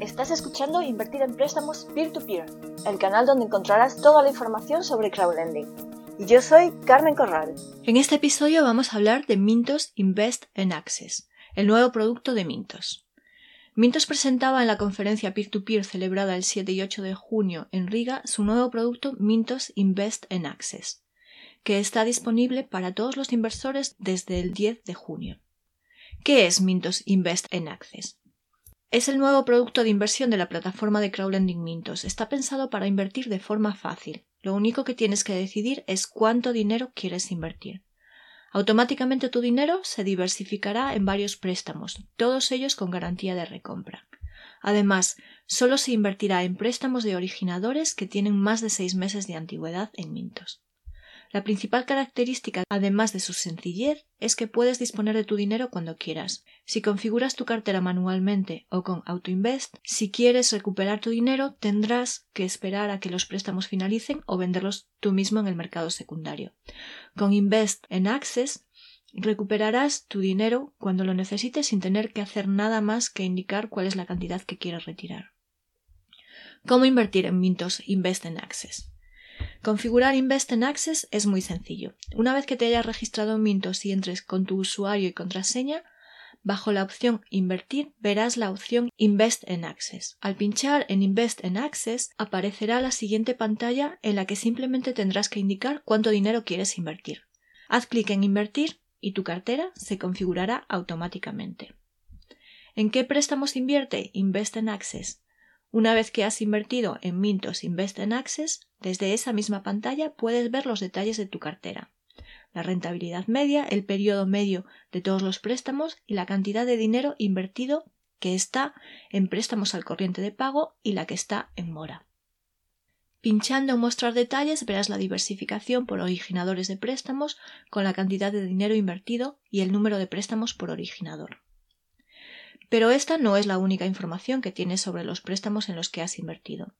Estás escuchando Invertir en Préstamos Peer-to-Peer, el canal donde encontrarás toda la información sobre crowdlending. Y yo soy Carmen Corral. En este episodio vamos a hablar de Mintos Invest en Access, el nuevo producto de Mintos. Mintos presentaba en la conferencia Peer-to-Peer celebrada el 7 y 8 de junio en Riga su nuevo producto Mintos Invest en Access, que está disponible para todos los inversores desde el 10 de junio. ¿Qué es Mintos Invest en Access? Es el nuevo producto de inversión de la plataforma de crowdlending Mintos. Está pensado para invertir de forma fácil. Lo único que tienes que decidir es cuánto dinero quieres invertir. Automáticamente tu dinero se diversificará en varios préstamos, todos ellos con garantía de recompra. Además, solo se invertirá en préstamos de originadores que tienen más de seis meses de antigüedad en Mintos. La principal característica, además de su sencillez, es que puedes disponer de tu dinero cuando quieras. Si configuras tu cartera manualmente o con AutoInvest, si quieres recuperar tu dinero, tendrás que esperar a que los préstamos finalicen o venderlos tú mismo en el mercado secundario. Con Invest en Access recuperarás tu dinero cuando lo necesites sin tener que hacer nada más que indicar cuál es la cantidad que quieres retirar. ¿Cómo invertir en Mintos Invest en Access? Configurar Invest en Access es muy sencillo. Una vez que te hayas registrado en Mintos y entres con tu usuario y contraseña, bajo la opción Invertir verás la opción Invest en Access. Al pinchar en Invest en Access aparecerá la siguiente pantalla en la que simplemente tendrás que indicar cuánto dinero quieres invertir. Haz clic en Invertir y tu cartera se configurará automáticamente. ¿En qué préstamos invierte Invest en Access? Una vez que has invertido en Mintos Invest en Access, desde esa misma pantalla puedes ver los detalles de tu cartera, la rentabilidad media, el periodo medio de todos los préstamos y la cantidad de dinero invertido que está en préstamos al corriente de pago y la que está en mora. Pinchando en Mostrar detalles verás la diversificación por originadores de préstamos con la cantidad de dinero invertido y el número de préstamos por originador. Pero esta no es la única información que tienes sobre los préstamos en los que has invertido.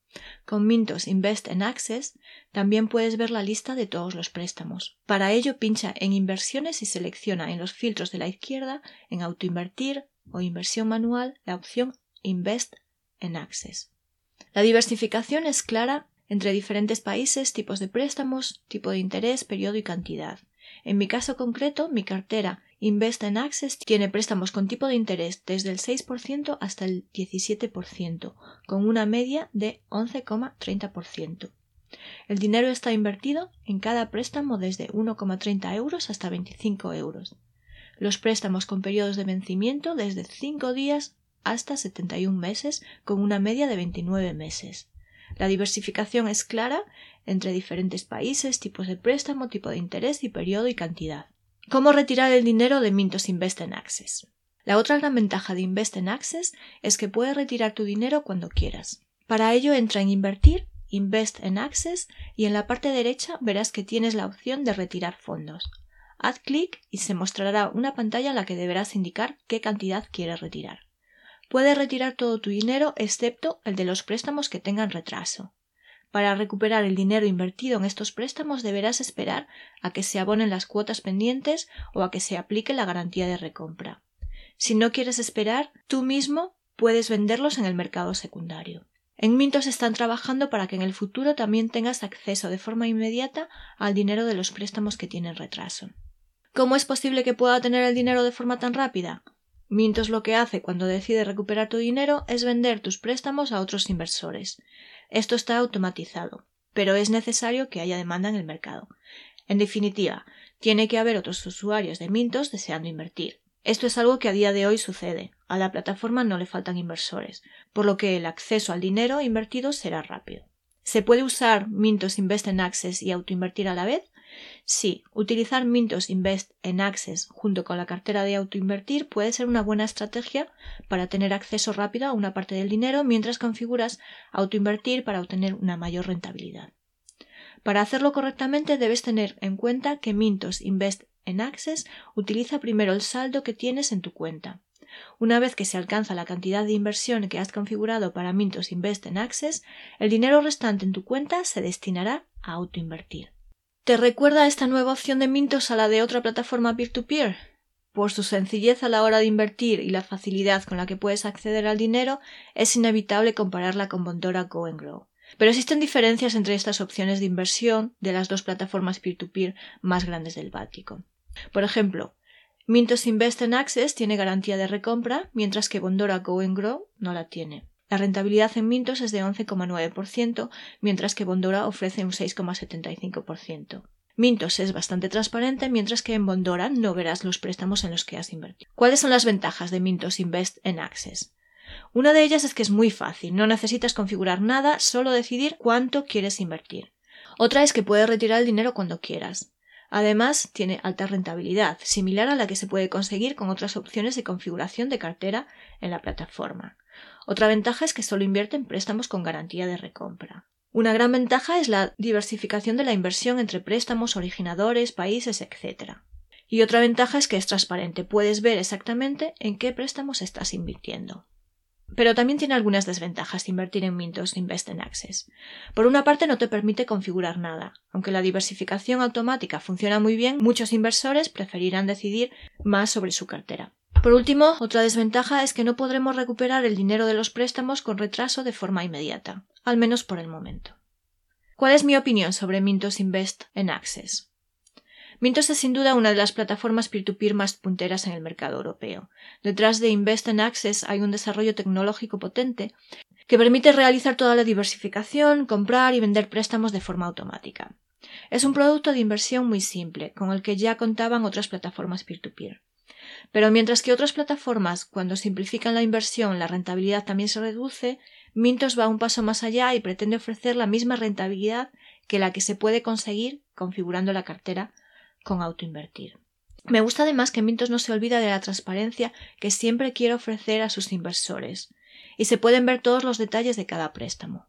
Con Mintos Invest en Access también puedes ver la lista de todos los préstamos. Para ello pincha en Inversiones y selecciona en los filtros de la izquierda en Autoinvertir o Inversión manual la opción Invest en Access. La diversificación es clara entre diferentes países, tipos de préstamos, tipo de interés, periodo y cantidad. En mi caso concreto, mi cartera Invest en Access tiene préstamos con tipo de interés desde el 6% hasta el 17%, con una media de 11,30%. El dinero está invertido en cada préstamo desde 1,30 euros hasta 25 euros. Los préstamos con periodos de vencimiento desde 5 días hasta 71 meses, con una media de 29 meses. La diversificación es clara entre diferentes países, tipos de préstamo, tipo de interés y periodo y cantidad. ¿Cómo retirar el dinero de Mintos Invest en Access? La otra gran ventaja de Invest en Access es que puedes retirar tu dinero cuando quieras. Para ello entra en Invertir, Invest en Access y en la parte derecha verás que tienes la opción de retirar fondos. Haz clic y se mostrará una pantalla en la que deberás indicar qué cantidad quieres retirar. Puedes retirar todo tu dinero excepto el de los préstamos que tengan retraso. Para recuperar el dinero invertido en estos préstamos deberás esperar a que se abonen las cuotas pendientes o a que se aplique la garantía de recompra. Si no quieres esperar, tú mismo puedes venderlos en el mercado secundario. En Mintos están trabajando para que en el futuro también tengas acceso de forma inmediata al dinero de los préstamos que tienen retraso. ¿Cómo es posible que pueda tener el dinero de forma tan rápida? Mintos lo que hace cuando decide recuperar tu dinero es vender tus préstamos a otros inversores. Esto está automatizado, pero es necesario que haya demanda en el mercado. En definitiva, tiene que haber otros usuarios de Mintos deseando invertir. Esto es algo que a día de hoy sucede. A la plataforma no le faltan inversores, por lo que el acceso al dinero invertido será rápido. ¿Se puede usar Mintos Invest en Access y autoinvertir a la vez? Sí, utilizar Mintos Invest en Access junto con la cartera de autoinvertir puede ser una buena estrategia para tener acceso rápido a una parte del dinero mientras configuras autoinvertir para obtener una mayor rentabilidad. Para hacerlo correctamente debes tener en cuenta que Mintos Invest en Access utiliza primero el saldo que tienes en tu cuenta. Una vez que se alcanza la cantidad de inversión que has configurado para Mintos Invest en Access, el dinero restante en tu cuenta se destinará a autoinvertir. ¿Te recuerda esta nueva opción de Mintos a la de otra plataforma peer-to-peer? por su sencillez a la hora de invertir y la facilidad con la que puedes acceder al dinero, es inevitable compararla con Bondora Go and Grow. Pero existen diferencias entre estas opciones de inversión de las dos plataformas peer-to-peer más grandes del Báltico. Por ejemplo, Mintos Invest en Access tiene garantía de recompra, mientras que Bondora Go and Grow no la tiene. La rentabilidad en Mintos es de 11,9%, mientras que Bondora ofrece un 6,75%. Mintos es bastante transparente, mientras que en Bondora no verás los préstamos en los que has invertido. ¿Cuáles son las ventajas de Mintos Invest en Access? Una de ellas es que es muy fácil, no necesitas configurar nada, solo decidir cuánto quieres invertir. Otra es que puedes retirar el dinero cuando quieras. Además, tiene alta rentabilidad, similar a la que se puede conseguir con otras opciones de configuración de cartera en la plataforma. Otra ventaja es que solo invierte en préstamos con garantía de recompra. Una gran ventaja es la diversificación de la inversión entre préstamos, originadores, países, etc. Y otra ventaja es que es transparente, puedes ver exactamente en qué préstamos estás invirtiendo. Pero también tiene algunas desventajas invertir en Mintos Invest in Access. Por una parte, no te permite configurar nada. Aunque la diversificación automática funciona muy bien, muchos inversores preferirán decidir más sobre su cartera. Por último, otra desventaja es que no podremos recuperar el dinero de los préstamos con retraso de forma inmediata, al menos por el momento. ¿Cuál es mi opinión sobre Mintos Invest in Access? Mintos es sin duda una de las plataformas peer-to-peer más punteras en el mercado europeo. Detrás de Invest in Access hay un desarrollo tecnológico potente que permite realizar toda la diversificación, comprar y vender préstamos de forma automática. Es un producto de inversión muy simple, con el que ya contaban otras plataformas peer-to-peer. Pero mientras que otras plataformas, cuando simplifican la inversión, la rentabilidad también se reduce, Mintos va un paso más allá y pretende ofrecer la misma rentabilidad que la que se puede conseguir configurando la cartera con autoinvertir. Me gusta además que Mintos no se olvida de la transparencia que siempre quiere ofrecer a sus inversores, y se pueden ver todos los detalles de cada préstamo,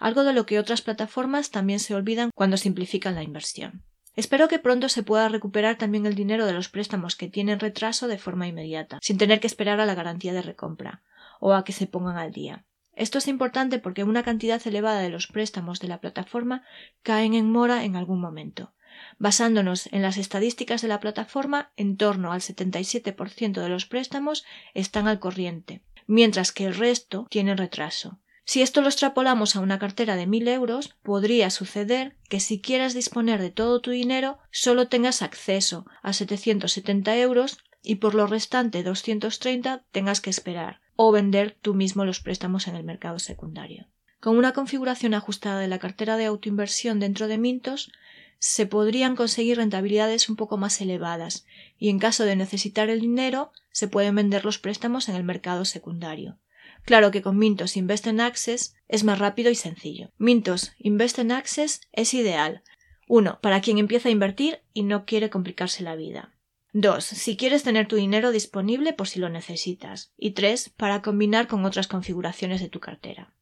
algo de lo que otras plataformas también se olvidan cuando simplifican la inversión. Espero que pronto se pueda recuperar también el dinero de los préstamos que tienen retraso de forma inmediata, sin tener que esperar a la garantía de recompra o a que se pongan al día. Esto es importante porque una cantidad elevada de los préstamos de la plataforma caen en mora en algún momento, Basándonos en las estadísticas de la plataforma, en torno al 77% de los préstamos están al corriente, mientras que el resto tienen retraso. Si esto lo extrapolamos a una cartera de mil euros, podría suceder que si quieras disponer de todo tu dinero, solo tengas acceso a 770 euros y por lo restante 230 tengas que esperar o vender tú mismo los préstamos en el mercado secundario. Con una configuración ajustada de la cartera de autoinversión dentro de Mintos, se podrían conseguir rentabilidades un poco más elevadas y en caso de necesitar el dinero se pueden vender los préstamos en el mercado secundario. Claro que con Mintos Invest in Access es más rápido y sencillo. Mintos Invest in Access es ideal. 1. Para quien empieza a invertir y no quiere complicarse la vida. 2. Si quieres tener tu dinero disponible por si lo necesitas. Y 3. Para combinar con otras configuraciones de tu cartera.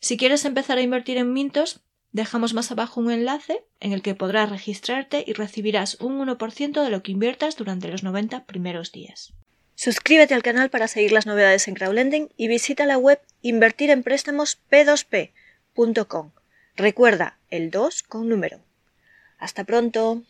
Si quieres empezar a invertir en Mintos, Dejamos más abajo un enlace en el que podrás registrarte y recibirás un 1% de lo que inviertas durante los 90 primeros días. Suscríbete al canal para seguir las novedades en crowdlending y visita la web invertirempréstamos p2p.com. Recuerda el 2 con número. Hasta pronto.